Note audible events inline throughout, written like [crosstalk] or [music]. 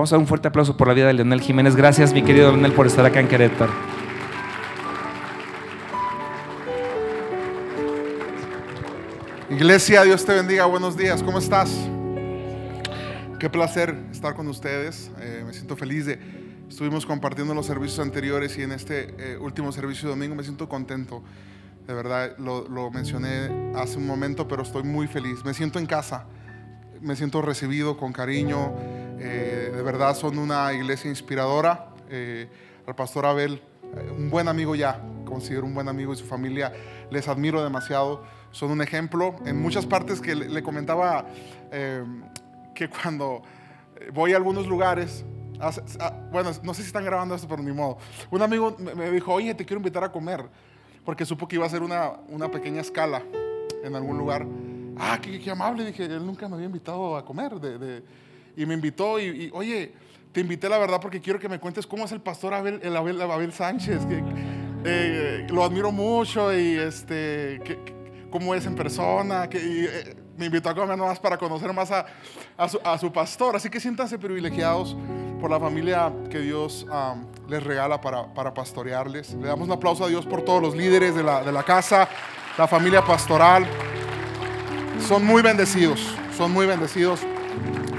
Vamos a dar un fuerte aplauso por la vida de Leonel Jiménez. Gracias, mi querido Leonel, por estar acá en Querétaro. Iglesia, Dios te bendiga. Buenos días, ¿cómo estás? Qué placer estar con ustedes. Eh, me siento feliz de. Estuvimos compartiendo los servicios anteriores y en este eh, último servicio de domingo me siento contento. De verdad, lo, lo mencioné hace un momento, pero estoy muy feliz. Me siento en casa, me siento recibido con cariño. Eh, de verdad, son una iglesia inspiradora. al pastor Abel, un buen amigo ya, considero un buen amigo y su familia, les admiro demasiado son un ejemplo. En muchas partes que le, comentaba eh, que cuando voy a algunos lugares, bueno, no sé si están grabando esto, pero ni modo. Un amigo me dijo, oye, te quiero invitar a comer, porque supo que iba a ser una, una pequeña escala en algún lugar. Ah, qué, amable, dije, él nunca me había invitado a comer. Y me invitó y, oye, te invité la verdad porque quiero que me cuentes cómo es el pastor Abel, el Abel, Abel Sánchez, que eh, lo admiro mucho y este... Que, cómo es en persona, que eh, me invitó a comer más para conocer más a, su, pastor. Así que siéntanse privilegiados por la familia que Dios les regala para, para, pastorearles. Le damos un aplauso a Dios por todos los líderes de la, de la casa, la familia pastoral. Son muy bendecidos, son muy bendecidos.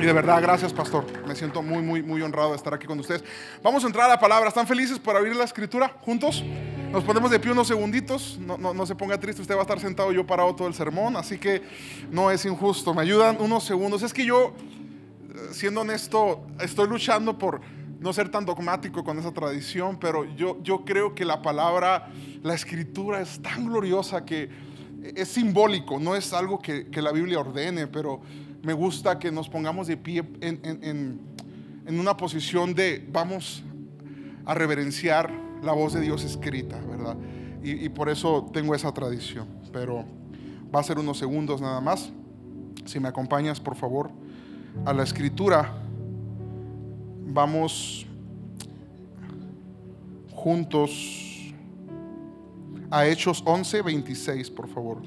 Y de verdad, gracias, pastor. Me siento muy, muy, muy honrado de estar aquí con ustedes. Vamos a entrar a la palabra. ¿Están felices por abrir la escritura juntos? Nos ponemos de pie unos segunditos. No, no, se ponga triste, usted va a estar sentado yo parado todo el sermón. Así que no es injusto. Me ayudan unos segundos. Es que yo, eh, siendo honesto, estoy luchando por no ser tan dogmático con esa tradición, pero yo, yo creo que la palabra, la escritura es tan gloriosa que es simbólico, no es algo que, que la Biblia ordene, pero me gusta que nos pongamos de pie en, en, en una posición de vamos a reverenciar la voz de Dios escrita, ¿verdad? Y, por eso tengo esa tradición. Pero va a ser unos segundos nada más. Si me acompañas, por favor, a la escritura, vamos juntos a Hechos 11, 26, por favor.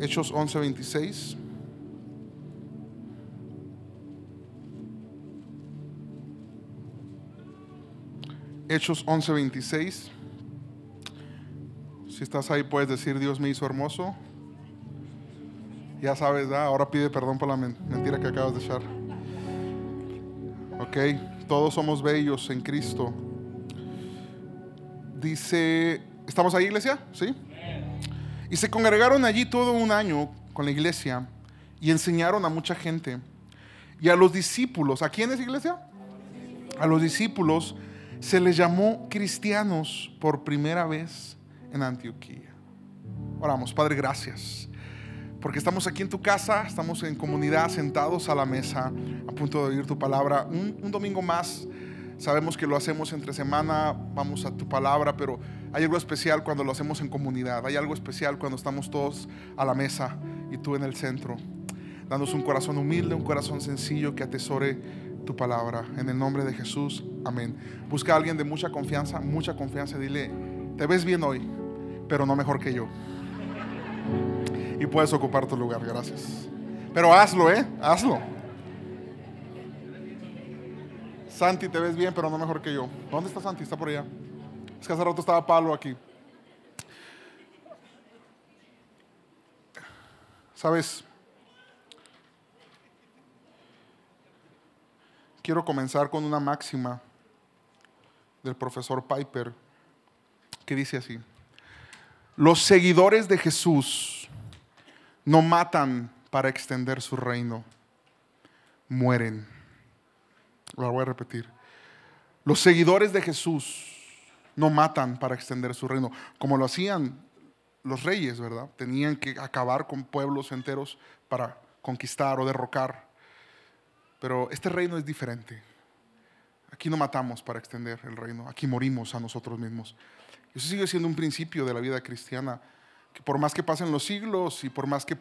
Hechos 11, 26. Hechos 11:26. Si estás ahí puedes decir, Dios me hizo hermoso. Ya sabes, ahora pide perdón por la mentira que acabas de echar. Ok, todos somos bellos en Cristo. Dice, ¿estamos ahí iglesia? ¿Sí? Y se congregaron allí todo un año con la iglesia y enseñaron a mucha gente. Y a los discípulos, ¿a quiénes iglesia? A los discípulos se les llamó cristianos por primera vez en Antioquía. Oramos, Padre, gracias. Porque estamos aquí en tu casa, estamos en comunidad, sentados a la mesa, a punto de oír tu palabra. Un, domingo más, sabemos que lo hacemos entre semana, vamos a tu palabra, pero hay algo especial cuando lo hacemos en comunidad. Hay algo especial cuando estamos todos a la mesa y tú en el centro. Danos un corazón humilde, un corazón sencillo que atesore tu palabra. En el nombre de Jesús, amén. Busca a alguien de mucha confianza, mucha confianza. Dile, te ves bien hoy, pero no mejor que yo. Y puedes ocupar tu lugar, gracias. Pero hazlo, ¿eh? Hazlo. Santi, te ves bien, pero no mejor que yo. ¿Dónde está Santi? Está por allá. Es que hace rato estaba Pablo aquí. ¿Sabes? Quiero comenzar con una máxima del profesor Piper que dice así, los seguidores de Jesús no matan para extender su reino, mueren. Lo voy a repetir. Los seguidores de Jesús no matan para extender su reino, como lo hacían los reyes, ¿verdad? Tenían que acabar con pueblos enteros para conquistar o derrocar. Pero este reino es diferente. Aquí no matamos para extender el reino, aquí morimos a nosotros mismos. Eso sigue siendo un principio de la vida cristiana, que por más que pasen los siglos y por más que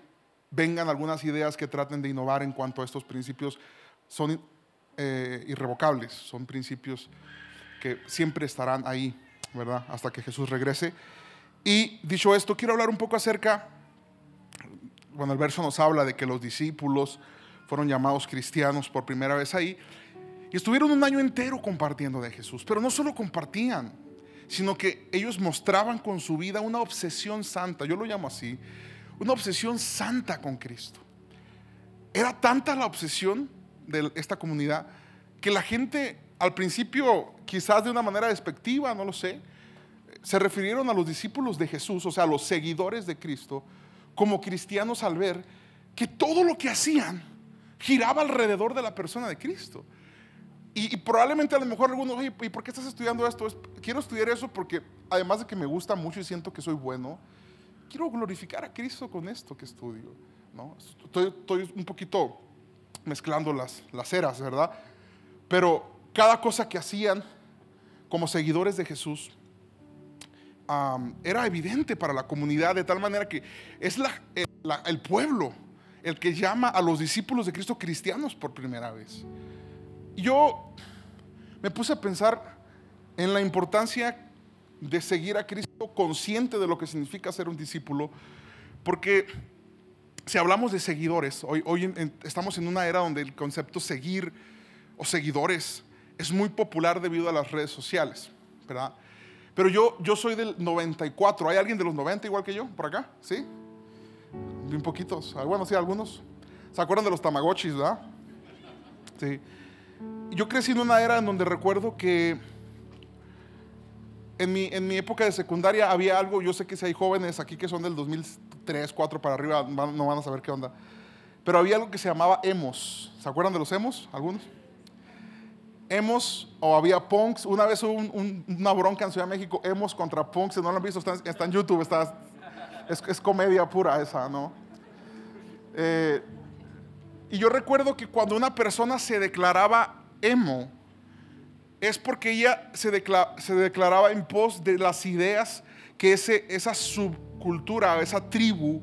vengan algunas ideas que traten de innovar en cuanto a estos principios, son eh, irrevocables, son principios que siempre estarán ahí, ¿verdad? Hasta que Jesús regrese. Y dicho esto, quiero hablar un poco acerca, bueno, el verso nos habla de que los discípulos fueron llamados cristianos por primera vez ahí. Y estuvieron un año entero compartiendo de Jesús, pero no solo compartían, sino que ellos mostraban con su vida una obsesión santa, yo lo llamo así, una obsesión santa con Cristo. Era tanta la obsesión de esta comunidad que la gente al principio, quizás de una manera despectiva, no lo sé, se refirieron a los discípulos de Jesús, o sea, a los seguidores de Cristo, como cristianos al ver que todo lo que hacían giraba alrededor de la persona de Cristo. Y, probablemente a lo mejor algunos, oye, ¿y por qué estás estudiando esto? quiero estudiar eso porque además de que me gusta mucho y siento que soy bueno, quiero glorificar a Cristo con esto que estudio. ¿no? Estoy, un poquito mezclando las, las eras, ¿verdad? Pero cada cosa que hacían como seguidores de Jesús era evidente para la comunidad, de tal manera que es el pueblo el que llama a los discípulos de Cristo cristianos por primera vez yo me puse a pensar en la importancia de seguir a Cristo consciente de lo que significa ser un discípulo, porque si hablamos de seguidores, hoy, estamos en una era donde el concepto seguir o seguidores es muy popular debido a las redes sociales, ¿verdad? Pero yo, yo soy del 94, ¿hay alguien de los 90 igual que yo por acá? ¿Sí? Bien poquitos, ah, bueno, sí, algunos. ¿Se acuerdan de los tamagotchis, verdad? Sí yo crecí en una era en donde recuerdo que en mi, en mi época de secundaria había algo, yo sé que si hay jóvenes aquí que son del 2003, 2004 para arriba, no van a saber qué onda, pero había algo que se llamaba emos. ¿Se acuerdan de los emos? ¿Algunos? Emos o había punks. Una vez hubo una bronca en Ciudad de México, emos contra punks, no lo han visto, está, en YouTube, está, es, comedia pura esa, ¿no? Eh, y yo recuerdo que cuando una persona se declaraba emo es porque ella se, declaraba en pos de las ideas que ese, esa subcultura, esa tribu,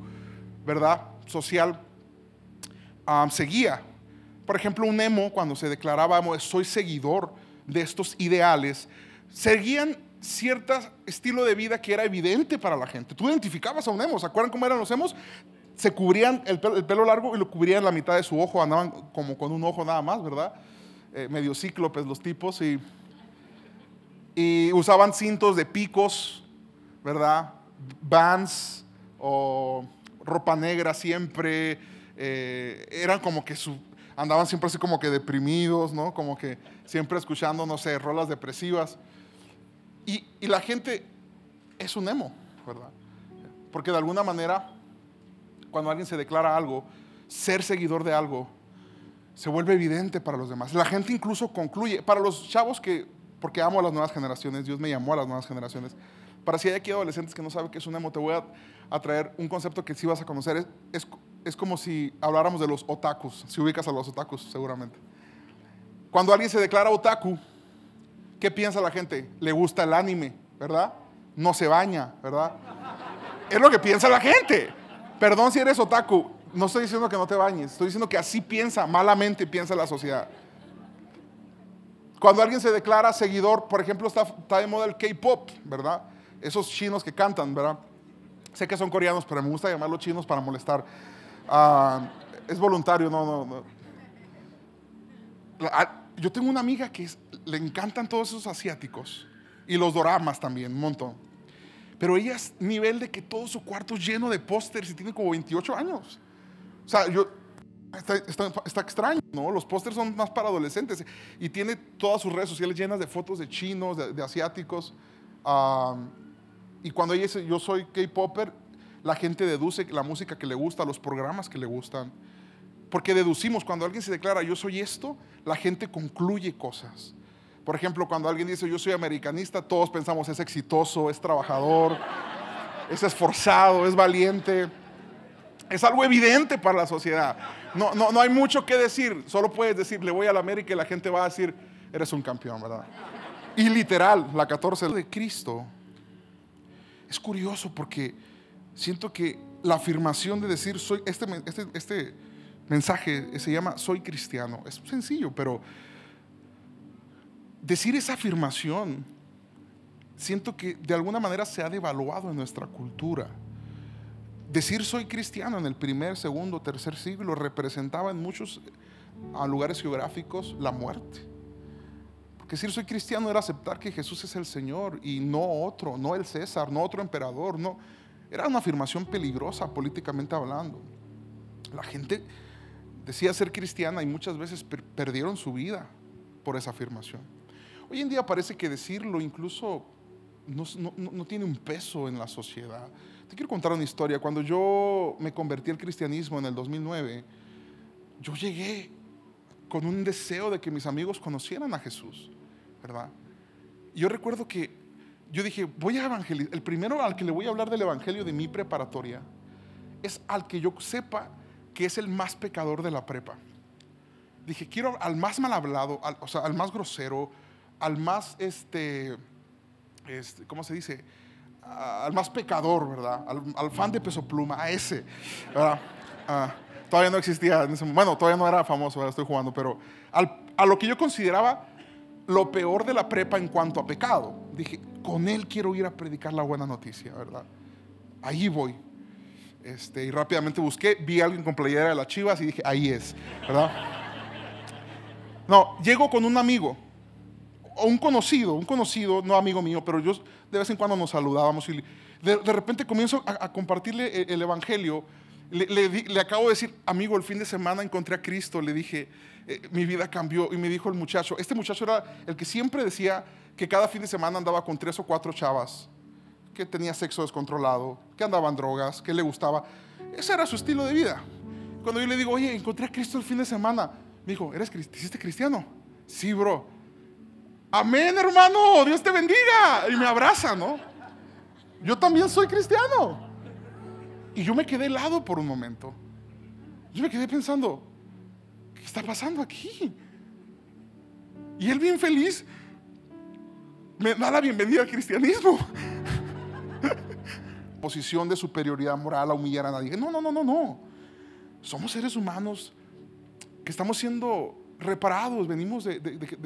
¿verdad? Social seguía. Por ejemplo, un emo, cuando se declaraba soy seguidor de estos ideales, seguían cierto estilo de vida que era evidente para la gente. Tú identificabas a un emo, ¿se acuerdan cómo eran los emos? Se cubrían el pelo, el pelo largo y lo cubrían la mitad de su ojo, andaban como con un ojo nada más, ¿verdad? Eh, medio cíclopes los tipos, y, usaban cintos de picos, ¿verdad? Vans o ropa negra siempre. Eh, eran como que andaban siempre así como que deprimidos, ¿no? Como que siempre escuchando, no sé, rolas depresivas. Y, la gente es un emo, ¿verdad? Porque de alguna manera, cuando alguien se declara algo, ser seguidor de algo, se vuelve evidente para los demás. La gente incluso concluye, para los chavos que, porque amo a las nuevas generaciones, Dios me llamó a las nuevas generaciones, para si hay aquí adolescentes que no saben qué es un emo, te voy a, traer un concepto que sí vas a conocer. Es, es, como si habláramos de los otakus, si ubicas a los otakus seguramente. Cuando alguien se declara otaku, ¿qué piensa la gente? Le gusta el anime, ¿verdad? No se baña, ¿verdad? Es lo que piensa la gente. Perdón si eres otaku, no estoy diciendo que no te bañes, estoy diciendo que así piensa, malamente piensa la sociedad. Cuando alguien se declara seguidor, por ejemplo, está, de moda el K-pop, ¿verdad? Esos chinos que cantan, ¿verdad? Sé que son coreanos, pero me gusta llamarlos chinos para molestar. Ah, es voluntario, no, no, no. Ah, yo tengo una amiga que le encantan todos esos asiáticos y los doramas también, un montón. Pero ella es nivel de que todo su cuarto es lleno de pósters y tiene como 28 años. O sea, yo, está, extraño, ¿no? Los pósters son más para adolescentes y tiene todas sus redes sociales llenas de fotos de chinos, de, asiáticos. y cuando ella dice, yo soy K-Popper, la gente deduce la música que le gusta, los programas que le gustan. Porque deducimos, cuando alguien se declara, yo soy esto, la gente concluye cosas. Por ejemplo, cuando alguien dice, yo soy americanista, todos pensamos, es exitoso, es trabajador, es esforzado, es valiente. Es algo evidente para la sociedad. No, no, no hay mucho que decir. Solo puedes decir, le voy a la América y la gente va a decir, eres un campeón, ¿verdad? Y literal, la 14 de Cristo. Es curioso porque siento que la afirmación de decir, soy, este, este, este mensaje se llama, soy cristiano. Es sencillo, pero decir esa afirmación, siento que de alguna manera se ha devaluado en nuestra cultura. Decir soy cristiano en el primer, segundo, tercer siglo representaba en muchos lugares geográficos la muerte. Que decir soy cristiano era aceptar que Jesús es el Señor y no otro, no el César, no otro emperador, no. Era una afirmación peligrosa políticamente hablando. La gente decía ser cristiana y muchas veces perdieron su vida por esa afirmación. Hoy en día parece que decirlo incluso no, tiene un peso en la sociedad. Te quiero contar una historia. Cuando yo me convertí al cristianismo en el 2009, yo llegué con un deseo de que mis amigos conocieran a Jesús, ¿verdad? yo recuerdo que yo dije, voy a evangelizar. El primero al que le voy a hablar del evangelio de mi preparatoria es al que yo sepa que es el más pecador de la prepa. Dije, quiero al más mal hablado, al, o sea, al más grosero, al más, este, este ¿cómo se dice? al más pecador, ¿verdad? Al, fan de peso pluma, a ese, ¿verdad? Ah, todavía no existía, bueno, todavía no era famoso, estoy jugando, pero a lo que yo consideraba lo peor de la prepa en cuanto a pecado. Dije, con él quiero ir a predicar la buena noticia, ¿verdad? Ahí voy. Este, y rápidamente busqué, vi a alguien con playera de las chivas y dije, ahí es, ¿verdad? No, llego con un amigo, o un conocido, un conocido, no amigo mío, pero yo de vez en cuando nos saludábamos y de, repente comienzo a, compartirle el, evangelio. Le, acabo de decir, amigo, el fin de semana encontré a Cristo, le dije, eh, mi vida cambió. Y me dijo el muchacho, este muchacho era el que siempre decía que cada fin de semana andaba con tres o cuatro chavas que tenía sexo descontrolado, que andaba en drogas, que le gustaba. Ese era su estilo de vida. Cuando yo le digo, oye, encontré a Cristo el fin de semana, me dijo, ¿eres cristiano? Sí, bro. Amén, hermano, Dios te bendiga. Y me abraza, ¿no? Yo también soy cristiano. Y yo me quedé helado por un momento. Yo me quedé pensando, ¿qué está pasando aquí? Y él bien feliz me da la bienvenida al cristianismo [laughs] posición de superioridad moral a humillar a nadie. No, no, no, no, no. Somos seres humanos que estamos siendo reparados, venimos de,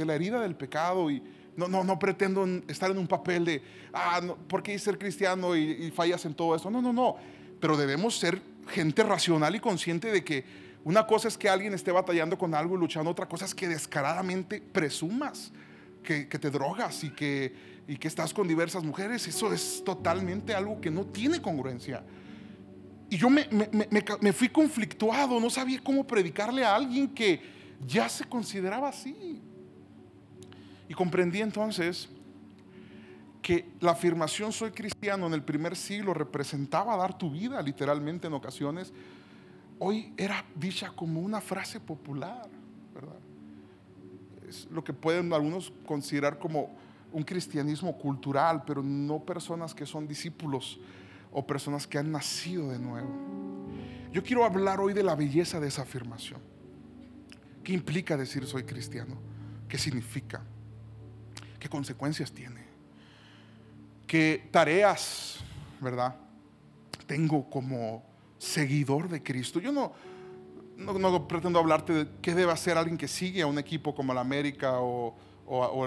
la herida del pecado y no, no, no pretendo estar en un papel de, ah, no, ¿por qué ser cristiano y, y fallas en todo eso? No, no, no. Pero debemos ser gente racional y consciente de que una cosa es que alguien esté batallando con algo y luchando, otra cosa es que descaradamente presumas que, que te drogas y que y que estás con diversas mujeres, eso es totalmente algo que no tiene congruencia. Y yo me, me, fui conflictuado, no sabía cómo predicarle a alguien que ya se consideraba así. Y comprendí entonces que la afirmación soy cristiano en el primer siglo representaba dar tu vida literalmente en ocasiones. Hoy era dicha como una frase popular, ¿verdad? Es lo que pueden algunos considerar como un cristianismo cultural, pero no personas que son discípulos o personas que han nacido de nuevo. Yo quiero hablar hoy de la belleza de esa afirmación. ¿Qué implica decir soy cristiano? ¿Qué significa? ¿Qué consecuencias tiene? ¿Qué tareas, verdad? Tengo como seguidor de Cristo. Yo no, no, pretendo hablarte de qué debe hacer alguien que sigue a un equipo como la América o, o,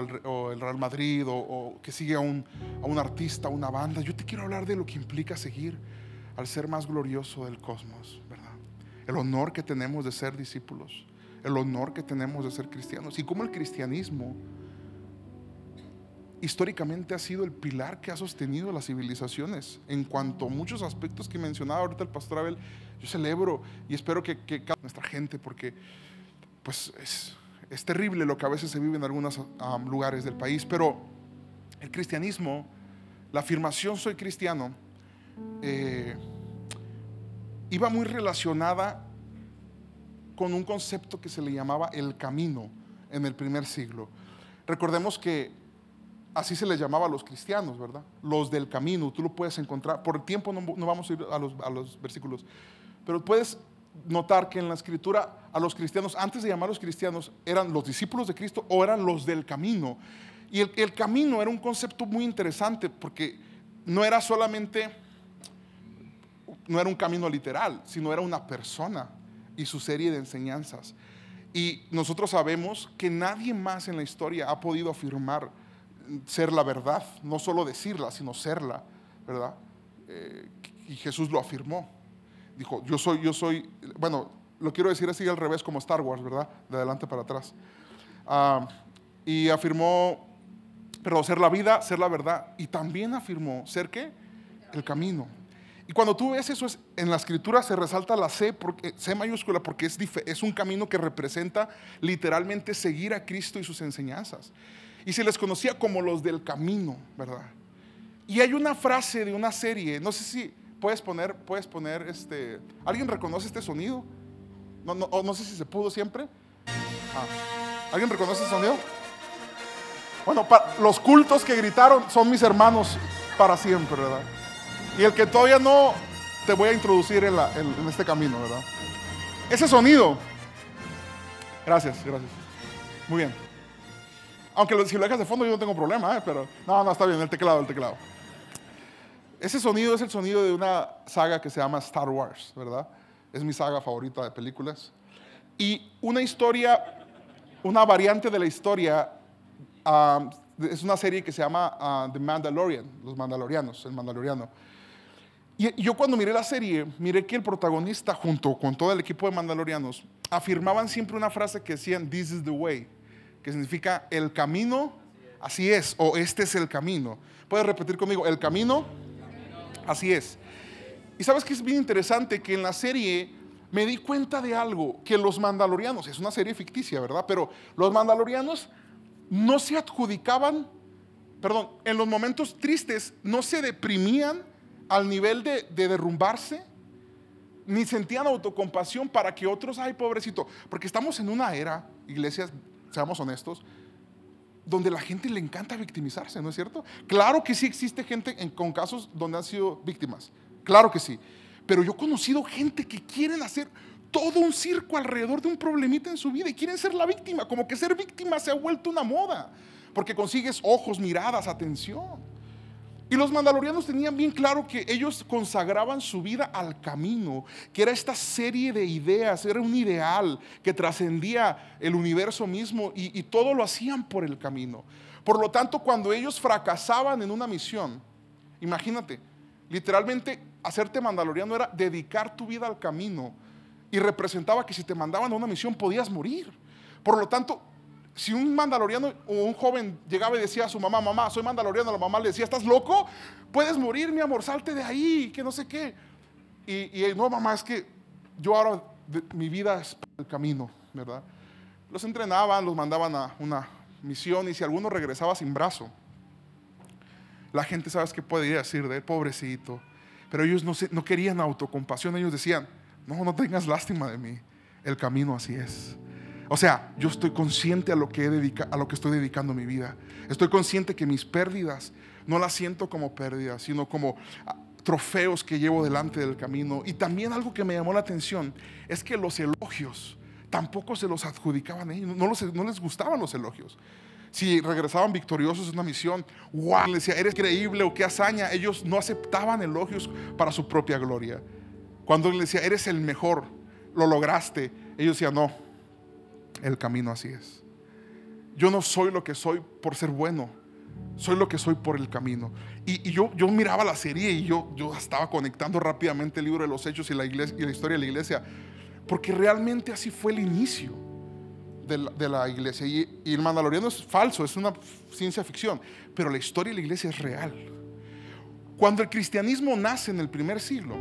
el, Real Madrid o, que sigue a un, a un artista, a una banda. Yo te quiero hablar de lo que implica seguir al ser más glorioso del cosmos, ¿verdad? El honor que tenemos de ser discípulos, el honor que tenemos de ser cristianos y cómo el cristianismo históricamente ha sido el pilar que ha sostenido las civilizaciones en cuanto a muchos aspectos que mencionaba ahorita el pastor Abel. Yo celebro y espero que, que nuestra gente, porque pues es, terrible lo que a veces se vive en algunos lugares del país, pero el cristianismo, la afirmación soy cristiano, eh, iba muy relacionada con un concepto que se le llamaba el camino en el primer siglo. Recordemos que así se les llamaba a los cristianos, ¿verdad? Los del camino, tú lo puedes encontrar, por el tiempo no, vamos a ir a los, versículos, pero puedes notar que en la escritura a los cristianos, antes de llamarlos cristianos, eran los discípulos de Cristo o eran los del camino. Y el, camino era un concepto muy interesante porque no era solamente, no era un camino literal, sino era una persona y su serie de enseñanzas. Y nosotros sabemos que nadie más en la historia ha podido afirmar ser la verdad, no solo decirla, sino serla, ¿verdad? Eh, y Jesús lo afirmó dijo, yo soy, yo soy, bueno, lo quiero decir así al revés como Star Wars, ¿verdad? De adelante para atrás. Ah, y afirmó, pero ser la vida, ser la verdad. Y también afirmó, ¿ser qué? El camino. Y cuando tú ves eso, es, en la escritura se resalta la C, porque, C mayúscula, porque es, es un camino que representa literalmente seguir a Cristo y sus enseñanzas. Y se les conocía como los del camino, ¿verdad? Y hay una frase de una serie, no sé si puedes poner, puedes poner, este, ¿alguien reconoce este sonido? No, no, no sé si se pudo siempre. Ah, ¿Alguien reconoce este sonido? Bueno, los cultos que gritaron son mis hermanos para siempre, ¿verdad? Y el que todavía no, te voy a introducir en, este camino, ¿verdad? Ese sonido. Gracias, gracias. Muy bien. Aunque si lo dejas de fondo yo no tengo problema, ¿eh? pero no, no, está bien, el teclado, el teclado. Ese sonido es el sonido de una saga que se llama Star Wars, ¿verdad? Es mi saga favorita de películas. Y una historia, una variante de la historia, ah, es una serie que se llama ah, The Mandalorian, Los Mandalorianos, el Mandaloriano. Y yo cuando miré la serie, miré que el protagonista junto con todo el equipo de mandalorianos afirmaban siempre una frase que decían, this is the way, que significa el camino, así es, o este es el camino. ¿Puedes repetir conmigo? El camino, así es. Y sabes que es bien interesante que en la serie me di cuenta de algo, que los mandalorianos, es una serie ficticia, ¿verdad? Pero los mandalorianos no se adjudicaban, perdón, en los momentos tristes no se deprimían al nivel de, derrumbarse, ni sentían autocompasión para que otros, ay pobrecito, porque estamos en una era, iglesias, seamos honestos, donde la gente le encanta victimizarse, ¿no es cierto? Claro que sí existe gente con casos donde han sido víctimas, claro que sí, pero yo he conocido gente que quieren hacer todo un circo alrededor de un problemita en su vida y quieren ser la víctima, como que ser víctima se ha vuelto una moda, porque consigues ojos, miradas, atención. Y los mandalorianos tenían bien claro que ellos consagraban su vida al camino, que era esta serie de ideas, era un ideal que trascendía el universo mismo y, todo lo hacían por el camino. Por lo tanto, cuando ellos fracasaban en una misión, imagínate, literalmente hacerte mandaloriano era dedicar tu vida al camino y representaba que si te mandaban a una misión podías morir. Por lo tanto, si un mandaloriano o un joven llegaba y decía a su mamá, mamá, soy mandaloriano, la mamá le decía, ¿estás loco? Puedes morir, mi amor, salte de ahí, que no sé qué. Y, y no, mamá, es que yo ahora, mi vida es el camino, ¿verdad? Los entrenaban, los mandaban a una misión y si alguno regresaba sin brazo, la gente, ¿sabes qué podría decir de él? Pobrecito. Pero ellos no, no querían autocompasión, ellos decían, no, no tengas lástima de mí, el camino así es. O sea, yo estoy consciente a lo que, a lo que estoy dedicando mi vida. Estoy consciente que mis pérdidas no las siento como pérdidas, sino como ah, trofeos que llevo delante del camino. Y también algo que me llamó la atención es que los elogios tampoco se los adjudicaban a ellos, no, no les gustaban los elogios. Si regresaban victoriosos en una misión, wow, les decía, eres creíble o qué hazaña, ellos no aceptaban elogios para su propia gloria. Cuando les decía, eres el mejor, lo lograste, ellos decían, no, el camino así es. Yo no soy lo que soy por ser bueno, soy lo que soy por el camino. Y, yo, yo miraba la serie y yo, yo estaba conectando rápidamente el libro de los hechos y la, iglesia, y la historia de la iglesia, porque realmente así fue el inicio de la, iglesia. Y, y, el mandaloriano es falso, es una ciencia ficción, pero la historia de la iglesia es real. Cuando el cristianismo nace en el primer siglo,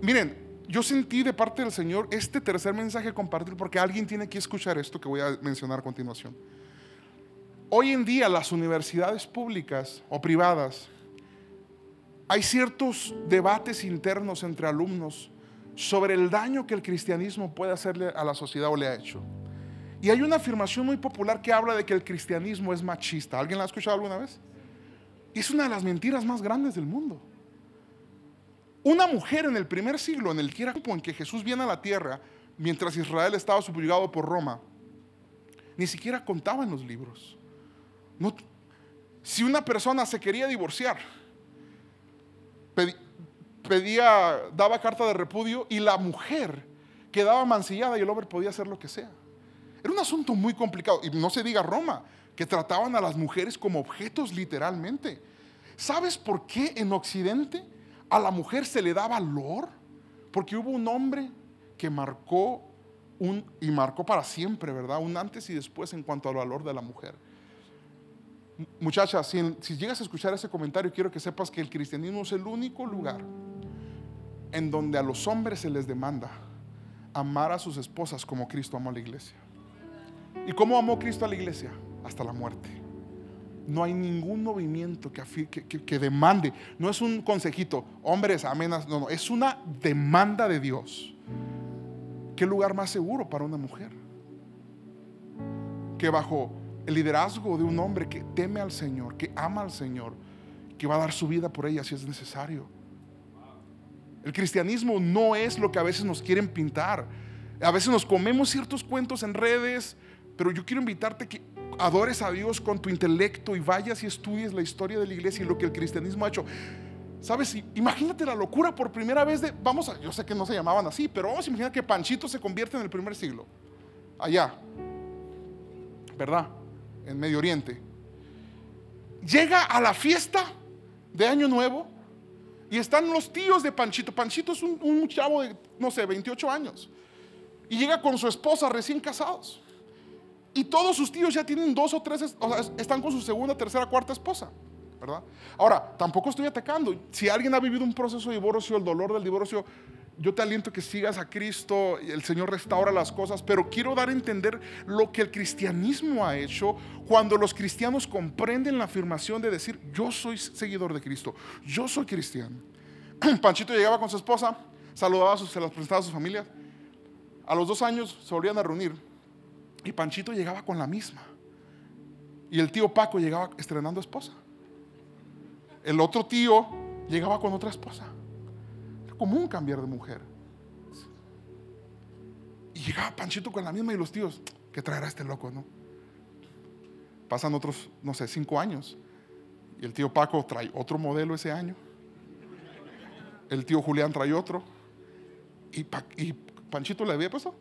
miren, yo sentí de parte del Señor este tercer mensaje compartir porque alguien tiene que escuchar esto que voy a mencionar a continuación. Hoy en día las universidades públicas o privadas, hay ciertos debates internos entre alumnos sobre el daño que el cristianismo puede hacerle a la sociedad o le ha hecho. Y hay una afirmación muy popular que habla de que el cristianismo es machista. ¿Alguien la ha escuchado alguna vez? Es una de las mentiras más grandes del mundo. Una mujer en el primer siglo, en el tiempo en que Jesús viene a la tierra, mientras Israel estaba subyugado por Roma, ni siquiera contaba en los libros. si una persona se quería divorciar, pedía, daba carta de repudio y la mujer quedaba mancillada y el hombre podía hacer lo que sea. Era un asunto muy complicado. Y no se diga Roma, que trataban a las mujeres como objetos literalmente. ¿Sabes por qué en Occidente a la mujer se le da valor porque hubo un hombre que marcó un, y marcó para siempre, ¿verdad? Un antes y después en cuanto al valor de la mujer. Muchacha, si, si llegas a escuchar ese comentario, quiero que sepas que el cristianismo es el único lugar en donde a los hombres se les demanda amar a sus esposas como Cristo amó a la iglesia. ¿Y cómo amó Cristo a la iglesia? Hasta la muerte. No hay ningún movimiento que, que- que demande. No es un consejito, hombres, amenas. No, no, es una demanda de Dios. ¿Qué lugar más seguro para una mujer? Que bajo el liderazgo de un hombre que teme al Señor, que ama al Señor, que va a dar su vida por ella si es necesario. El cristianismo no es lo que a veces nos quieren pintar. A veces nos comemos ciertos cuentos en redes, pero yo quiero invitarte que adores a Dios con tu intelecto y vayas y estudies la historia de la iglesia y lo que el cristianismo ha hecho. Sabes, imagínate la locura por primera vez de, vamos a, yo sé que no se llamaban así, pero vamos a imaginar que Panchito se convierte en el primer siglo, allá, ¿verdad? En Medio Oriente. Llega a la fiesta de Año Nuevo y están los tíos de Panchito. Panchito es un, un chavo de, no sé, 28 años. Y llega con su esposa recién casados. Y todos sus tíos ya tienen dos o tres, es- o sea, están con su segunda, tercera, cuarta esposa. ¿Verdad? Ahora, tampoco estoy atacando. Si alguien ha vivido un proceso de divorcio, el dolor del divorcio, yo te aliento que sigas a Cristo, el Señor restaura las cosas, pero quiero dar a entender lo que el cristianismo ha hecho cuando los cristianos comprenden la afirmación de decir, yo soy seguidor de Cristo, yo soy cristiano. [clears throat] Panchito llegaba con su esposa, saludaba, a sus, se las presentaba a sus familias. A los dos años se volvían a reunir y Panchito llegaba con la misma. Y el tío Paco llegaba estrenando esposa. El otro tío llegaba con otra esposa. Era común cambiar de mujer. Y llegaba Panchito con la misma y los tíos, ¿qué traerá este loco, no? Pasan otros, no sé, cinco años. Y el tío Paco trae otro modelo ese año. El tío Julián trae otro. Y, y Panchito le había puesto.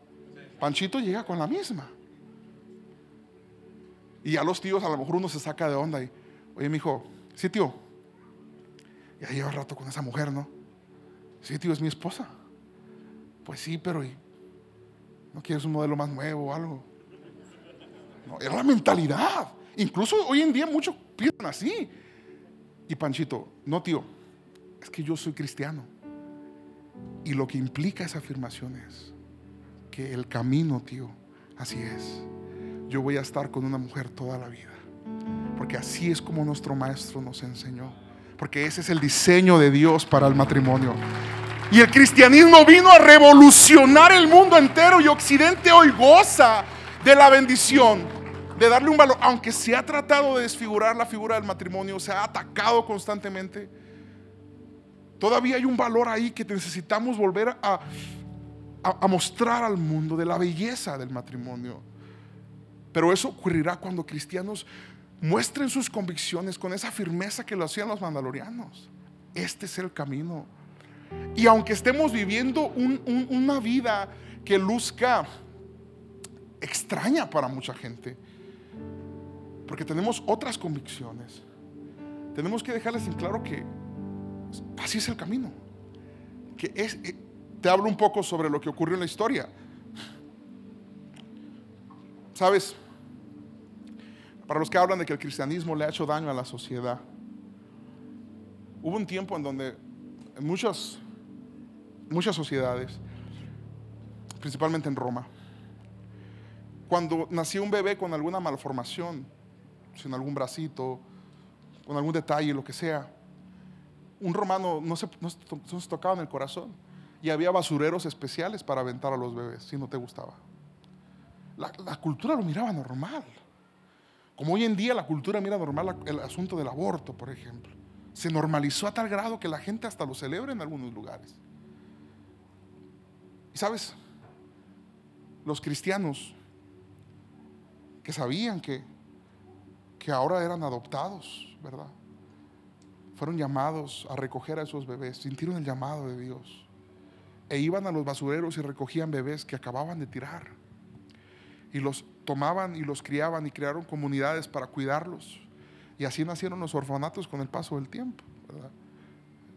Panchito llega con la misma. Y a los tíos a lo mejor uno se saca de onda y, oye, mi hijo, sí, tío, ya lleva rato con esa mujer, ¿no? Sí, tío, es mi esposa. Pues sí, pero ¿y ¿no quieres un modelo más nuevo o algo? No, era la mentalidad. Incluso hoy en día muchos piensan así. Y Panchito, no, tío, es que yo soy cristiano. Y lo que implica esa afirmación es que el camino, tío, así es. Yo voy a estar con una mujer toda la vida. Porque así es como nuestro maestro nos enseñó. Porque ese es el diseño de Dios para el matrimonio. Y el cristianismo vino a revolucionar el mundo entero y Occidente hoy goza de la bendición de darle un valor, aunque se ha tratado de desfigurar la figura del matrimonio, se ha atacado constantemente. Todavía hay un valor ahí que necesitamos volver a, a, mostrar al mundo de la belleza del matrimonio. Pero eso ocurrirá cuando cristianos muestren sus convicciones con esa firmeza que lo hacían los mandalorianos. Este es el camino. Y aunque estemos viviendo un- un- una vida que luzca extraña para mucha gente, porque tenemos otras convicciones, tenemos que dejarles en claro que así es el camino. Que es, eh, te hablo un poco sobre lo que ocurrió en la historia. Sabes, para los que hablan de que el cristianismo le ha hecho daño a la sociedad, hubo un tiempo en donde en muchas, muchas sociedades, principalmente en Roma, cuando nacía un bebé con alguna malformación, sin algún bracito, con algún detalle, lo que sea, un romano no se, no se tocaba en el corazón y había basureros especiales para aventar a los bebés si no te gustaba. La, cultura lo miraba normal. Como hoy en día la cultura mira normal el asunto del aborto, por ejemplo. Se normalizó a tal grado que la gente hasta lo celebra en algunos lugares. Y sabes, los cristianos que sabían que, que ahora eran adoptados, ¿verdad? Fueron llamados a recoger a esos bebés, sintieron el llamado de Dios. E iban a los basureros y recogían bebés que acababan de tirar. Y los tomaban y los criaban y crearon comunidades para cuidarlos. Y así nacieron los orfanatos con el paso del tiempo. ¿verdad?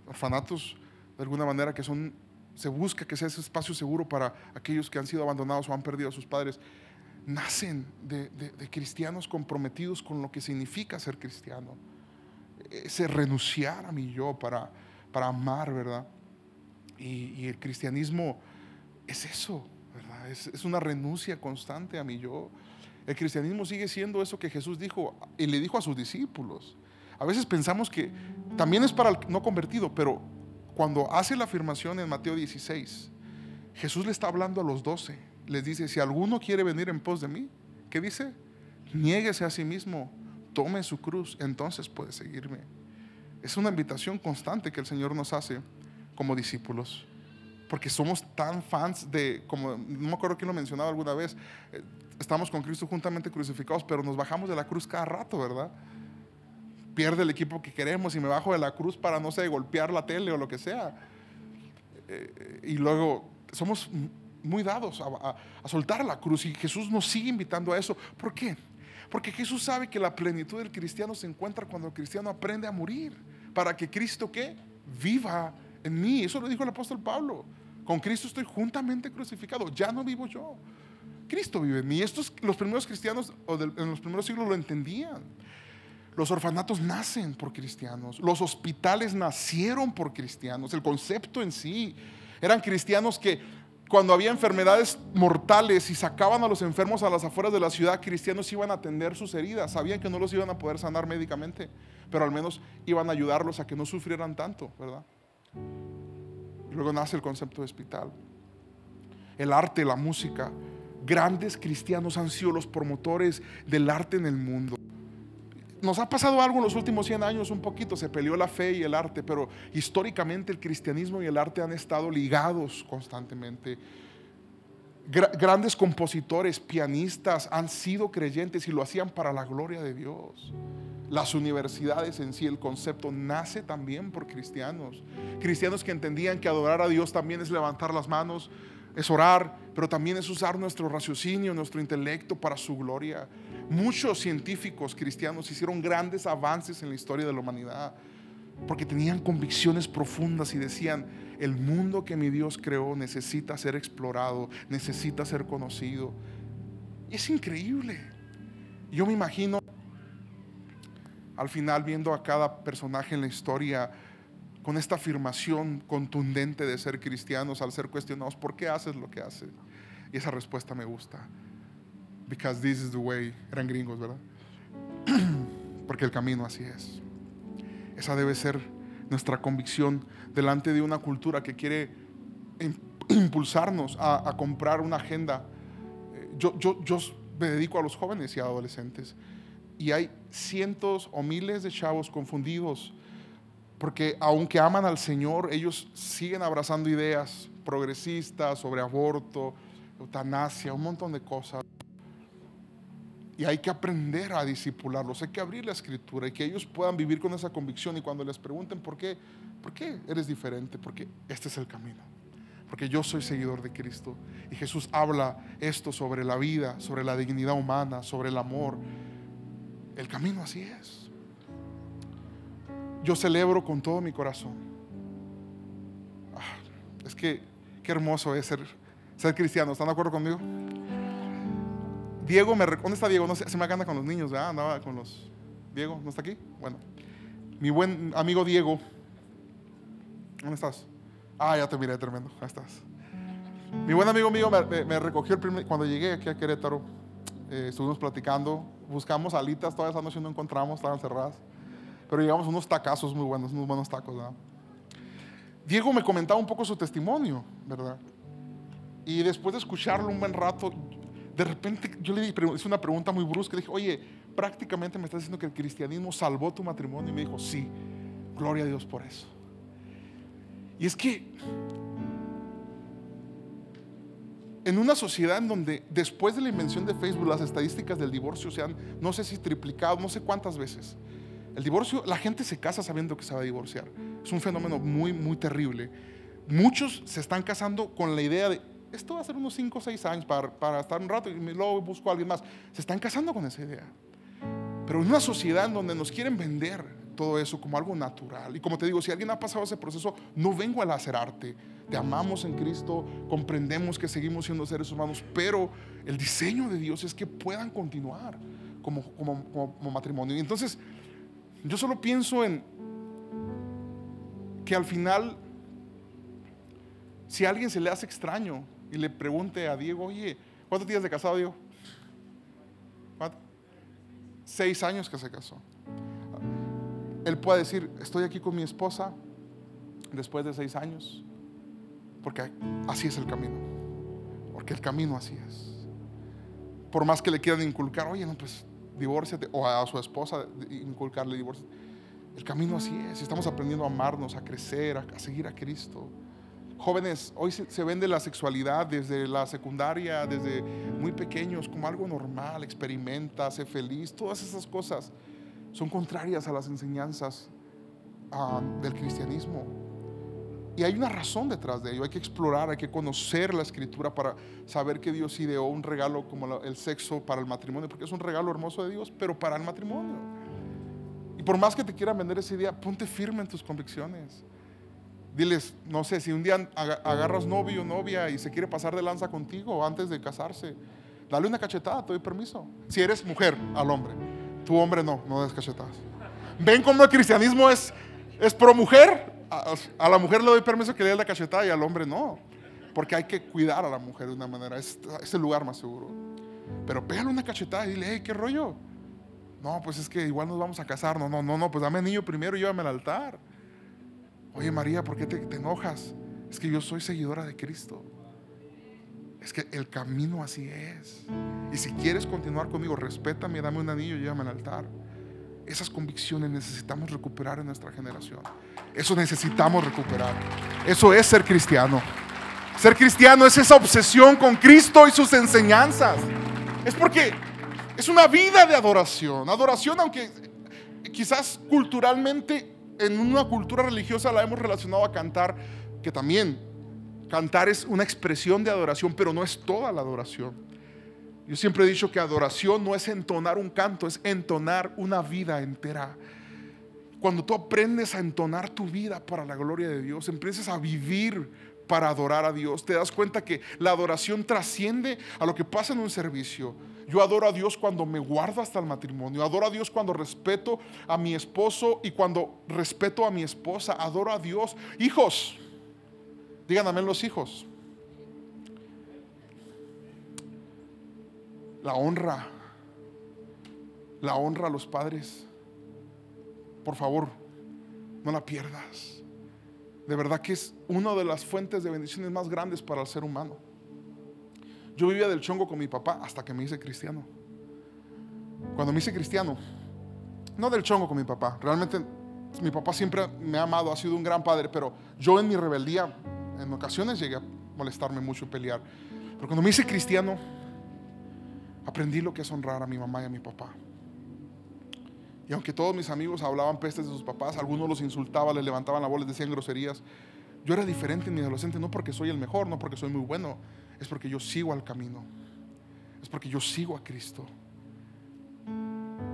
Orfanatos, de alguna manera, que son, se busca que sea ese espacio seguro para aquellos que han sido abandonados o han perdido a sus padres. nacen de, de- de cristianos comprometidos con lo que significa ser cristiano. Ese renunciar a mi yo para, para amar, ¿verdad? Y, y el cristianismo es eso. Es, es una renuncia constante a mi yo. El cristianismo sigue siendo eso que Jesús dijo y le dijo a sus discípulos. A veces pensamos que también es para el no convertido, pero cuando hace la afirmación en Mateo 16, Jesús le está hablando a los doce. Les dice, si alguno quiere venir en pos de mí, ¿qué dice? Niéguese a sí mismo, tome su cruz, entonces puede seguirme. Es una invitación constante que el Señor nos hace como discípulos. Porque somos tan fans de, como no me acuerdo quién lo mencionaba alguna vez, eh, estamos con Cristo juntamente crucificados, pero nos bajamos de la cruz cada rato, ¿verdad? Pierde el equipo que queremos y me bajo de la cruz para, no sé, golpear la tele o lo que sea. Eh, y luego somos muy dados a, soltar la cruz y Jesús nos sigue invitando a eso. ¿Por qué? Porque Jesús sabe que la plenitud del cristiano se encuentra cuando el cristiano aprende a morir, para que Cristo qué? Viva en mí. Eso lo dijo el apóstol Pablo. Con Cristo estoy juntamente crucificado, ya no vivo yo. Cristo vive en mí. Estos, los primeros cristianos o en los primeros siglos lo entendían. Los orfanatos nacen por cristianos, los hospitales nacieron por cristianos, el concepto en sí. Eran cristianos que cuando había enfermedades mortales y sacaban a los enfermos a las afueras de la ciudad, cristianos iban a atender sus heridas. Sabían que no los iban a poder sanar médicamente, pero al menos iban a ayudarlos a que no sufrieran tanto, ¿verdad? Luego nace el concepto de hospital. El arte, la música. Grandes cristianos han sido los promotores del arte en el mundo nos ha pasado algo en los últimos 100 años, un poquito, se peleó la fe y el arte, pero históricamente el cristianismo y el arte han estado ligados constantemente. Gra- grandes compositores, pianistas han sido creyentes y lo hacían para la gloria de Dios. Las universidades en sí, el concepto nace también por cristianos. Cristianos que entendían que adorar a Dios también es levantar las manos, es orar, pero también es usar nuestro raciocinio, nuestro intelecto para su gloria. Muchos científicos cristianos hicieron grandes avances en la historia de la humanidad porque tenían convicciones profundas y decían, el mundo que mi Dios creó necesita ser explorado, necesita ser conocido. Y es increíble. Yo me imagino al final viendo a cada personaje en la historia con esta afirmación contundente de ser cristianos al ser cuestionados, ¿por qué haces lo que haces? Y esa respuesta me gusta. Because this is the way. Eran gringos, ¿verdad? [clears throat] Porque el camino así es. Esa debe ser nuestra convicción delante de una cultura que quiere im- [clears throat] impulsarnos a, a comprar una agenda. Eh, Yo, yo, yo me dedico a los jóvenes y a adolescentes y hay cientos o miles de chavos confundidos porque aunque aman al Señor, ellos siguen abrazando ideas progresistas sobre aborto, eutanasia, un montón de cosas. Y hay que aprender a disipularlos, hay que abrir la escritura y que ellos puedan vivir con esa convicción. Y cuando les pregunten por qué, por qué eres diferente, porque este es el camino. Porque yo soy seguidor de Cristo. Y Jesús habla esto sobre la vida, sobre la dignidad humana, sobre el amor. El camino así es. Yo celebro con todo mi corazón. Ah, es que qué hermoso es ser, ser cristiano. ¿Están de acuerdo conmigo? Diego, me, ¿dónde está Diego? No se me gana con los niños, ¿verdad? Andaba con los... Diego, ¿no está aquí? Bueno, mi buen amigo Diego, ¿dónde estás? Ah, ya te miré, tremendo, ahí estás. Mi buen amigo mío me, me- me recogió el primer, cuando llegué aquí a Querétaro, eh, estuvimos platicando, buscamos alitas, toda esa noche no encontramos, estaban cerradas, pero llegamos unos tacazos muy buenos, unos buenos tacos, ¿verdad? Diego me comentaba un poco su testimonio, ¿verdad? Y después de escucharlo un buen rato, de repente yo le hice una pregunta muy brusca. Dije, oye, prácticamente me estás diciendo que el cristianismo salvó tu matrimonio. Y me dijo, sí, gloria a Dios por eso. Y es que en una sociedad en donde después de la invención de Facebook las estadísticas del divorcio se han, no sé si triplicado, no sé cuántas veces. El divorcio, la gente se casa sabiendo que se va a divorciar. Es un fenómeno muy, muy terrible. Muchos se están casando con la idea de, esto va a ser unos 5 o 6 años para, para estar un rato y luego busco a alguien más. Se están casando con esa idea. Pero en una sociedad en donde nos quieren vender todo eso como algo natural. Y como te digo, si alguien ha pasado ese proceso, no vengo a lacerarte, te amamos en Cristo, comprendemos que seguimos siendo seres humanos, pero el diseño de Dios es que puedan continuar como, matrimonio. Y entonces, yo solo pienso en que al final, si alguien se le hace extraño y le pregunte a Diego, oye, ¿cuántos días de casado, Diego? Seis años que se casó. Él puede decir, estoy aquí con mi esposa después de seis años, porque así es el camino, porque el camino así es. Por más que le quieran inculcar, oye, no, pues divórciate, o a su esposa inculcarle divorcio. El camino así es. Estamos aprendiendo a amarnos, a crecer, a, seguir a Cristo. Jóvenes, hoy se, vende la sexualidad desde la secundaria, desde muy pequeños, como algo normal. Experimenta, sé feliz. Todas esas cosas son contrarias a las enseñanzas ah, del cristianismo. Y hay una razón detrás de ello. Hay que explorar, hay que conocer la escritura para saber que Dios ideó un regalo como el sexo para el matrimonio, porque es un regalo hermoso de Dios, pero para el matrimonio. Y por más que te quieran vender esa idea, ponte firme en tus convicciones. Diles, no sé, si un día agarras novio o novia y se quiere pasar de lanza contigo antes de casarse, dale una cachetada, te doy permiso. Si eres mujer, al hombre. Tu hombre no, no des cachetadas. Ven cómo el cristianismo es, es pro mujer, a, la mujer le doy permiso que le dé la cachetada y al hombre no. Porque hay que cuidar a la mujer de una manera. Es, el lugar más seguro. Pero pégale una cachetada y dile, hey, ¿qué rollo? No, pues es que igual nos vamos a casar. No, no, no, no, pues dame niño primero y llévame al altar. Oye María, ¿por qué te, te enojas? Es que yo soy seguidora de Cristo. Es que el camino así es. Y si quieres continuar conmigo, respétame, dame un anillo y llévame al altar. Esas convicciones necesitamos recuperar en nuestra generación. Eso necesitamos recuperar. Eso es ser cristiano. Ser cristiano es esa obsesión con Cristo y sus enseñanzas. Es porque es una vida de adoración. Adoración, aunque quizás culturalmente en una cultura religiosa la hemos relacionado a cantar, que también cantar es una expresión de adoración, pero no es toda la adoración. Yo siempre he dicho que adoración no es entonar un canto, es entonar una vida entera. Cuando tú aprendes a entonar tu vida para la gloria de Dios, empiezas a vivir para adorar a Dios, te das cuenta que la adoración trasciende a lo que pasa en un servicio. Yo adoro a Dios cuando me guardo hasta el matrimonio, adoro a Dios cuando respeto a mi esposo y cuando respeto a mi esposa, adoro a Dios. Hijos, díganme los hijos. la honra, la honra a los padres. Por favor, no la pierdas. De verdad que es una de las fuentes de bendiciones más grandes para el ser humano. Yo vivía del chongo con mi papá hasta que me hice cristiano. Cuando me hice cristiano, no del chongo con mi papá, realmente mi papá siempre me ha amado, ha sido un gran padre, pero yo en mi rebeldía en ocasiones llegué a molestarme mucho y pelear. Pero cuando me hice cristiano, aprendí lo que es honrar a mi mamá y a mi papá. Y aunque todos mis amigos hablaban pestes de sus papás, algunos los insultaban, les levantaban la voz, les decían groserías, yo era diferente en mi adolescente, no porque soy el mejor, no porque soy muy bueno, es porque yo sigo al camino, es porque yo sigo a Cristo,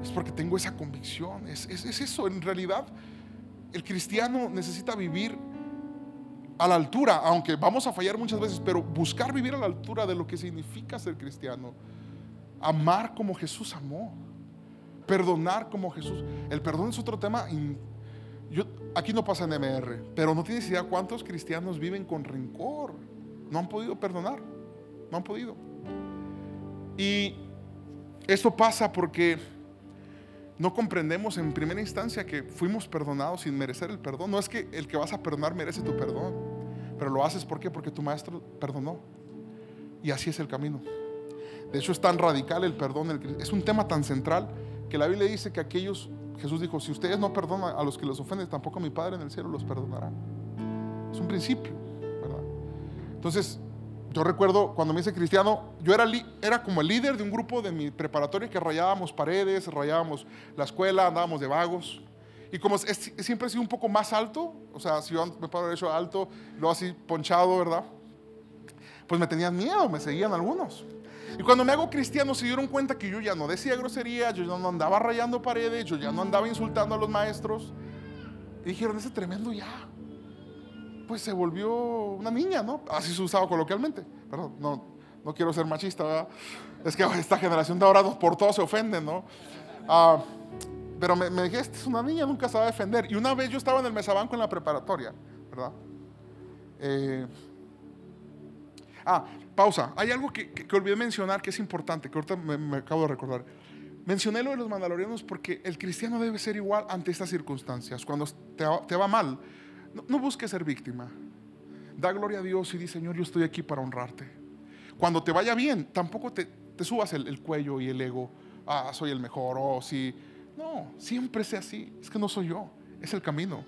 es porque tengo esa convicción, es, es, es eso, en realidad el cristiano necesita vivir a la altura, aunque vamos a fallar muchas veces, pero buscar vivir a la altura de lo que significa ser cristiano. Amar como Jesús amó, perdonar como Jesús. El perdón es otro tema. Yo, aquí no pasa en MR, pero no tienes idea cuántos cristianos viven con rencor. No han podido perdonar, no han podido. Y esto pasa porque no comprendemos en primera instancia que fuimos perdonados sin merecer el perdón. No es que el que vas a perdonar merece tu perdón, pero lo haces ¿por porque tu maestro perdonó. Y así es el camino. De hecho, es tan radical el perdón, es un tema tan central que la Biblia dice que aquellos, Jesús dijo, si ustedes no perdonan a los que les ofenden, tampoco mi Padre en el cielo los perdonará. Es un principio, ¿verdad? Entonces, yo recuerdo cuando me hice cristiano, yo era, era como el líder de un grupo de mi preparatoria que rayábamos paredes, rayábamos la escuela, andábamos de vagos. Y como siempre he sido un poco más alto, o sea, si yo me paro derecho alto, luego así ponchado, ¿verdad? Pues me tenían miedo, me seguían algunos. Y cuando me hago cristiano se dieron cuenta que yo ya no decía groserías, yo ya no andaba rayando paredes, yo ya no andaba insultando a los maestros. Y dijeron, ese tremendo ya. pues se volvió una niña, ¿no? Así se usaba coloquialmente. Perdón, no, no quiero ser machista, ¿verdad? Es que esta generación de ahora por todo se ofenden, ¿no? Ah, pero me, me, dije, esta es una niña, nunca se va a defender. Y una vez yo estaba en el mesabanco en la preparatoria, ¿verdad? Eh, ah, pausa. Hay algo que, que, olvidé mencionar que es importante, que ahorita me, acabo de recordar. Mencioné lo de los mandalorianos porque el cristiano debe ser igual ante estas circunstancias. Cuando te, va mal, no, no busques ser víctima. Da gloria a Dios y di, Señor, yo estoy aquí para honrarte. Cuando te vaya bien, tampoco te, te subas el, el, cuello y el ego. Ah, soy el mejor. Oh, sí. No, siempre sea así. Es que no soy yo. Es el camino.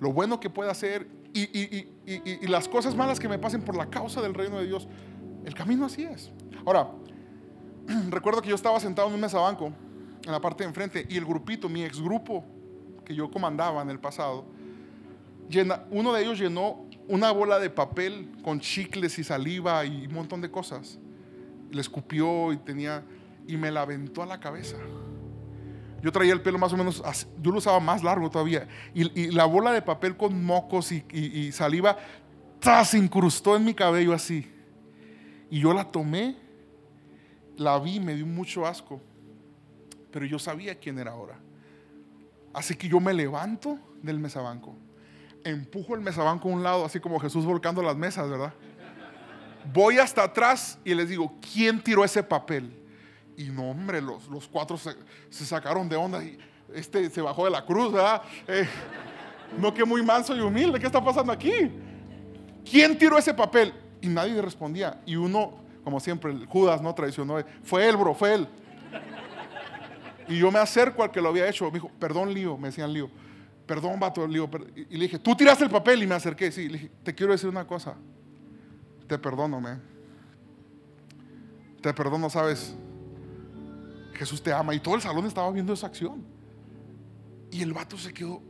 Lo bueno que pueda hacer y, y, y, y, las cosas malas que me pasen por la causa del reino de Dios. El camino así es. Ahora, [clears throat] recuerdo que yo estaba sentado en un mesabanco en la parte de enfrente y el grupito, mi ex grupo que yo comandaba en el pasado, llena, uno de ellos llenó una bola de papel con chicles y saliva y un montón de cosas. Le escupió y tenía y me la aventó a la cabeza. Yo traía el pelo más o menos, yo lo usaba más largo todavía. Y, la bola de papel con mocos y, saliva, se incrustó en mi cabello así. Y yo la tomé, la vi, me dio mucho asco. Pero yo sabía quién era ahora. Así que yo me levanto del mesabanco, empujo el mesabanco a un lado, así como Jesús volcando las mesas, ¿verdad? Voy hasta atrás y les digo, ¿quién tiró ese papel? Y no, hombre, los, los cuatro se, sacaron de onda y este se bajó de la cruz, ¿verdad? Eh, no que muy manso y humilde, ¿qué está pasando aquí? ¿Quién tiró ese papel? Y nadie respondía. Y uno, como siempre, Judas no traicionó, fue él, bro, fue él. Y yo me acerco al que lo había hecho, me dijo, perdón, Lío, me decían Lío, perdón, vato, Lío. Y le dije, tú tiraste el papel y me acerqué, sí, le dije, te quiero decir una cosa, te perdono, me. Te perdono, sabes, Jesús te ama. Y todo el salón estaba viendo esa acción. Y el vato se quedó,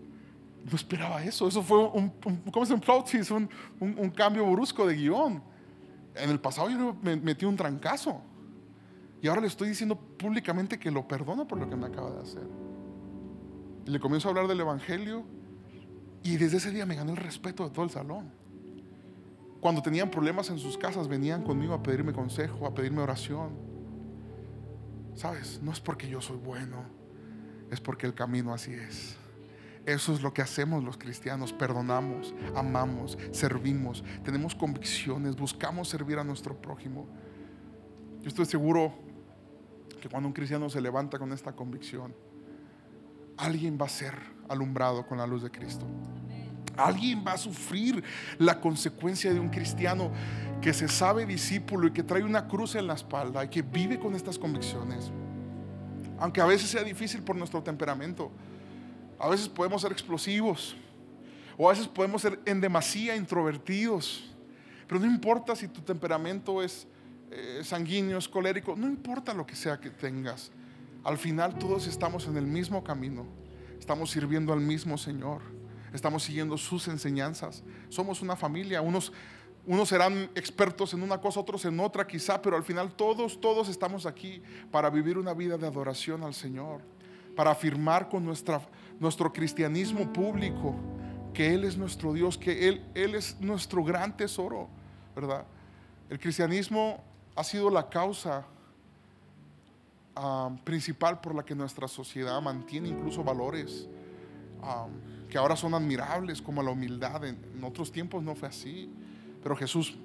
no esperaba eso. Eso fue un, ¿cómo se llama? Un, cambio brusco de guion. En el pasado yo me metí un trancazo. Y ahora le estoy diciendo públicamente que lo perdono por lo que me acaba de hacer. Y le comienzo a hablar del Evangelio. Y desde ese día me ganó el respeto de todo el salón. Cuando tenían problemas en sus casas, venían conmigo a pedirme consejo, a pedirme oración. ¿Sabes? No es porque yo soy bueno, es porque el camino así es. Eso es lo que hacemos los cristianos. Perdonamos, amamos, servimos, tenemos convicciones, buscamos servir a nuestro prójimo. Yo estoy seguro que cuando un cristiano se levanta con esta convicción, alguien va a ser alumbrado con la luz de Cristo. Alguien va a sufrir la consecuencia de un cristiano que se sabe discípulo y que trae una cruz en la espalda y que vive con estas convicciones. Aunque a veces sea difícil por nuestro temperamento. A veces podemos ser explosivos. O a veces podemos ser en demasía introvertidos. Pero no importa si tu temperamento es eh, sanguíneo, es colérico. No importa lo que sea que tengas. Al final todos estamos en el mismo camino. Estamos sirviendo al mismo Señor estamos siguiendo sus enseñanzas. Somos una familia, unos, unos serán expertos en una cosa, otros en otra quizá, pero al final todos, todos estamos aquí para vivir una vida de adoración al Señor, para afirmar con nuestra, nuestro cristianismo público que Él es nuestro Dios, que Él, Él es nuestro gran tesoro, ¿verdad? El cristianismo ha sido la causa ah, principal por la que nuestra sociedad mantiene incluso valores. Ah, que ahora son admirables, como la humildad. En, otros tiempos no fue así. Pero Jesús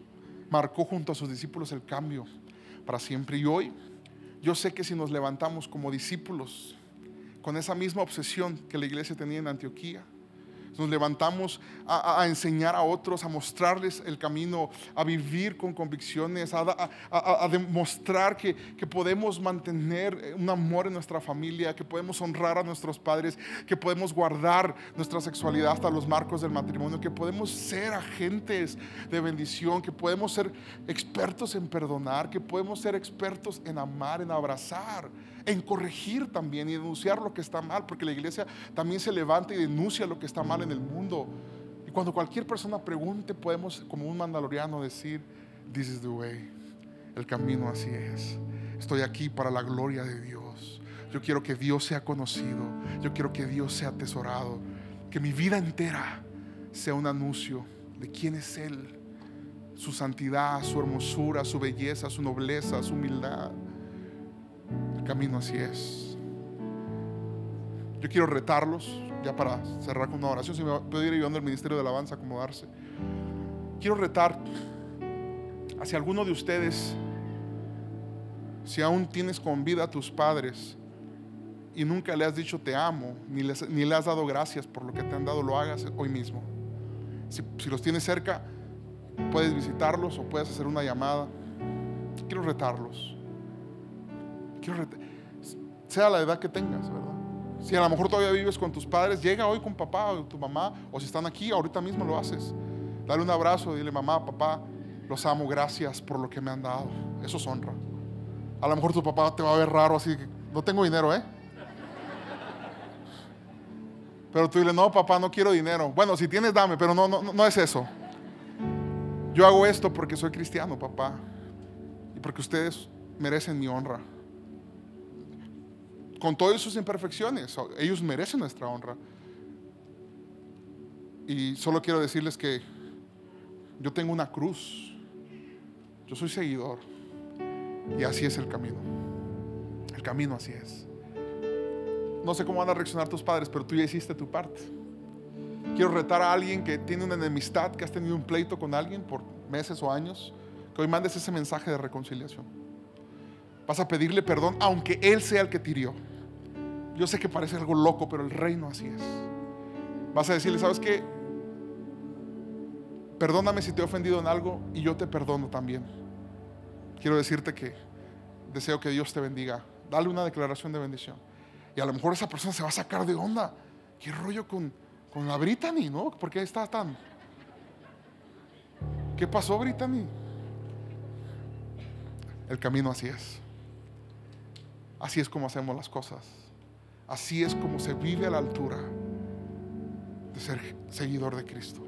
marcó junto a sus discípulos el cambio para siempre. Y hoy yo sé que si nos levantamos como discípulos con esa misma obsesión que la iglesia tenía en Antioquía, nos levantamos a, enseñar a otros, a mostrarles el camino, a vivir con convicciones, a, demostrar que, que, podemos mantener un amor en nuestra familia, que podemos honrar a nuestros padres, que podemos guardar nuestra sexualidad hasta los marcos del matrimonio, que podemos ser agentes de bendición, que podemos ser expertos en perdonar, que podemos ser expertos en amar, en abrazar en corregir también y denunciar lo que está mal, porque la iglesia también se levanta y denuncia lo que está mal en el mundo. Y cuando cualquier persona pregunte, podemos como un mandaloriano decir, this is the way, el camino así es. Estoy aquí para la gloria de Dios. Yo quiero que Dios sea conocido, yo quiero que Dios sea atesorado, que mi vida entera sea un anuncio de quién es Él, su santidad, su hermosura, su belleza, su nobleza, su humildad. El camino así es. Yo quiero retarlos, ya para cerrar con una oración, si me puedo ir ayudando al Ministerio de Alabanza a acomodarse. Quiero retar hacia alguno de ustedes, si aún tienes con vida a tus padres y nunca le has dicho te amo, ni, ni le has dado gracias por lo que te han dado, lo hagas hoy mismo. Si, si los tienes cerca, puedes visitarlos o puedes hacer una llamada. Quiero retarlos. Quiero sea la edad que tengas, ¿verdad? Si a lo mejor todavía vives con tus padres, llega hoy con papá o tu mamá, o si están aquí, ahorita mismo lo haces. Dale un abrazo, dile mamá, papá, los amo, gracias por lo que me han dado. Eso es honra. A lo mejor tu papá te va a ver raro, así que no tengo dinero, ¿eh? Pero tú dile, no, papá, no quiero dinero. Bueno, si tienes, dame, pero no, no, no es eso. Yo hago esto porque soy cristiano, papá. Y porque ustedes merecen mi honra. Con todas sus imperfecciones, ellos merecen nuestra honra. Y solo quiero decirles que yo tengo una cruz. Yo soy seguidor. Y así es el camino. El camino así es. No sé cómo van a reaccionar tus padres, pero tú ya hiciste tu parte. Quiero retar a alguien que tiene una enemistad, que has tenido un pleito con alguien por meses o años, que hoy mandes ese mensaje de reconciliación. Vas a pedirle perdón, aunque él sea el que tirió. Yo sé que parece algo loco, pero el reino así es. Vas a decirle, ¿sabes qué? Perdóname si te he ofendido en algo y yo te perdono también. Quiero decirte que deseo que Dios te bendiga. Dale una declaración de bendición. Y a lo mejor esa persona se va a sacar de onda. ¿Qué rollo con, con la Brittany, no? ¿Por qué está tan... ¿Qué pasó, Brittany? El camino así es. Así es como hacemos las cosas. Así es como se vive a la altura de ser seguidor de Cristo.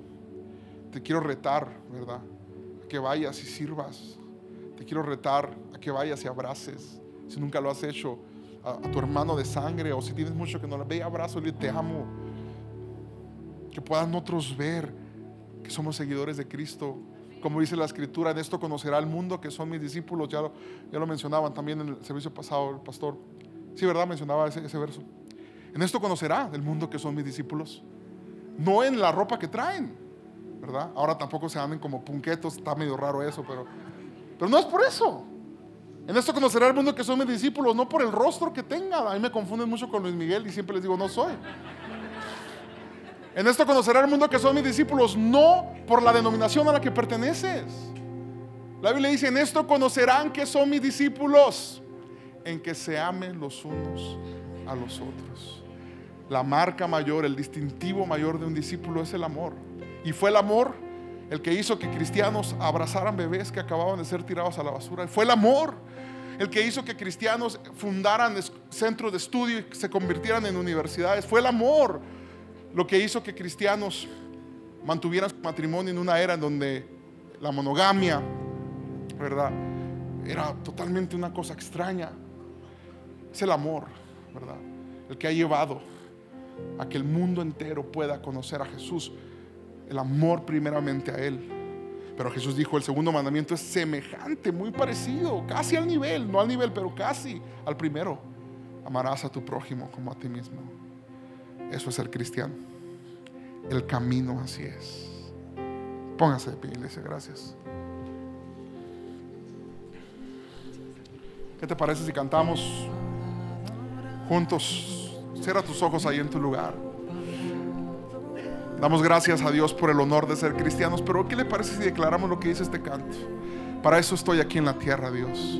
Te quiero retar, ¿verdad? A que vayas y sirvas. Te quiero retar a que vayas y abraces. Si nunca lo has hecho, a, tu hermano de sangre o si tienes mucho que no le ve, abrazo y te amo. Que puedan otros ver que somos seguidores de Cristo. Como dice la escritura, en esto conocerá el mundo que son mis discípulos. Ya lo, ya lo mencionaban también en el servicio pasado el pastor. Sí, ¿verdad? Mencionaba ese, ese verso. En esto conocerá el mundo que son mis discípulos. No en la ropa que traen, ¿verdad? Ahora tampoco se anden como punquetos, está medio raro eso, pero, pero no es por eso. En esto conocerá el mundo que son mis discípulos, no por el rostro que tenga. A mí me confunden mucho con Luis Miguel y siempre les digo, no soy. En esto conocerá el mundo que son mis discípulos, no por la denominación a la que perteneces. La Biblia dice, en esto conocerán que son mis discípulos, en que se amen los unos a los otros. La marca mayor, el distintivo mayor de un discípulo es el amor. Y fue el amor el que hizo que cristianos abrazaran bebés que acababan de ser tirados a la basura. Fue el amor el que hizo que cristianos fundaran centros de estudio y se convirtieran en universidades. Fue el amor lo que hizo que cristianos mantuvieran su matrimonio en una era en donde la monogamia, ¿verdad? Era totalmente una cosa extraña. Es el amor, ¿verdad? El que ha llevado a que el mundo entero pueda conocer a Jesús. El amor primeramente a Él. Pero Jesús dijo, el segundo mandamiento es semejante, muy parecido, casi al nivel, no al nivel, pero casi al primero. Amarás a tu prójimo como a ti mismo. Eso es ser cristiano. El camino así es. Póngase de pie, iglesia, gracias. ¿Qué te parece si cantamos juntos? Cierra tus ojos ahí en tu lugar. Damos gracias a Dios por el honor de ser cristianos, pero ¿qué le parece si declaramos lo que dice este canto? Para eso estoy aquí en la tierra, Dios.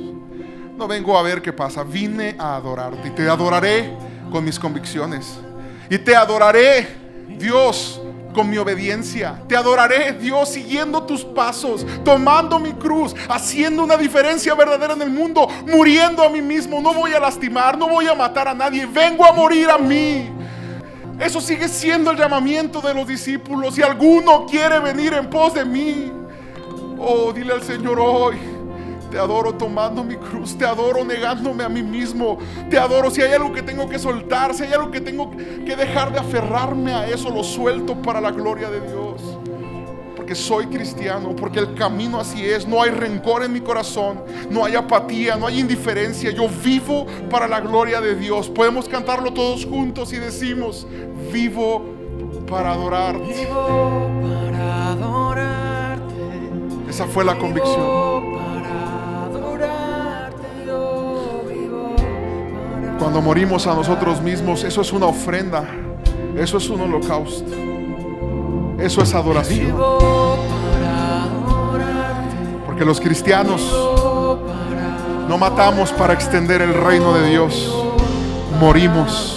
No vengo a ver qué pasa, vine a adorarte y te adoraré con mis convicciones. Y te adoraré, Dios, con mi obediencia. Te adoraré, Dios, siguiendo tus pasos, tomando mi cruz, haciendo una diferencia verdadera en el mundo, muriendo a mí mismo. No voy a lastimar, no voy a matar a nadie, vengo a morir a mí. Eso sigue siendo el llamamiento de los discípulos. Si alguno quiere venir en pos de mí, oh, dile al Señor hoy. Te adoro tomando mi cruz, te adoro negándome a mí mismo, te adoro si hay algo que tengo que soltar, si hay algo que tengo que dejar de aferrarme a eso, lo suelto para la gloria de Dios. porque soy cristiano, porque el camino así es. No hay rencor en mi corazón, no hay apatía, no hay indiferencia. Yo vivo para la gloria de Dios. Podemos cantarlo todos juntos y decimos, vivo para adorarte. Vivo para adorarte. Esa fue la convicción. Cuando morimos a nosotros mismos, eso es una ofrenda, eso es un holocausto, eso es adoración. Porque los cristianos no matamos para extender el reino de Dios, morimos.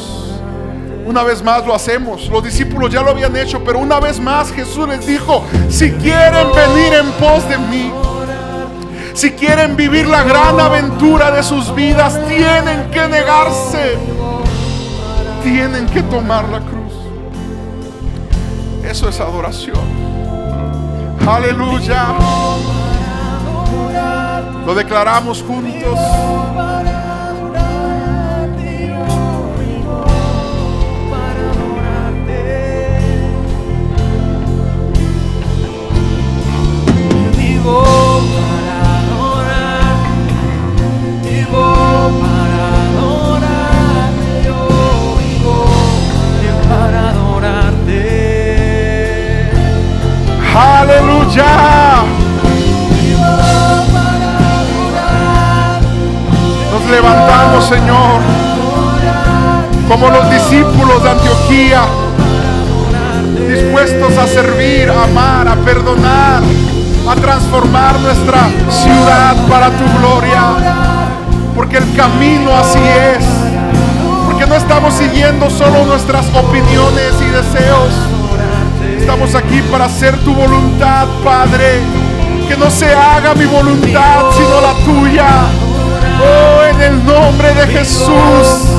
Una vez más lo hacemos, los discípulos ya lo habían hecho, pero una vez más Jesús les dijo, si quieren venir en pos de mí, si quieren vivir la gran aventura de sus vidas, tienen que negarse, tienen que tomar la cruz. Eso es adoración. Aleluya. Lo declaramos juntos. para Aleluya. Nos levantamos, Señor, como los discípulos de Antioquía, dispuestos a servir, a amar, a perdonar, a transformar nuestra ciudad para tu gloria. Porque el camino así es. Porque no estamos siguiendo solo nuestras opiniones y deseos. Estamos aquí para hacer tu voluntad, Padre. Que no se haga mi voluntad, sino la tuya. Oh, en el nombre de Jesús.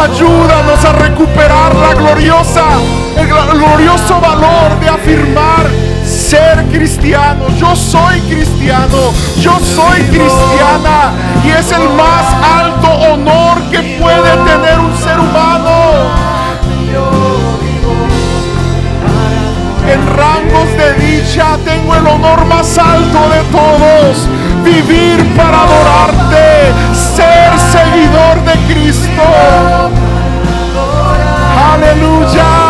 Ayúdanos a recuperar la gloriosa, el gl- glorioso valor de afirmar ser cristiano. Yo soy cristiano, yo soy cristiana y es el más alto honor que puede tener un ser humano. en rangos de dicha, tengo el honor más alto de todos, vivir para adorarte, ser seguidor de Cristo. Aleluya.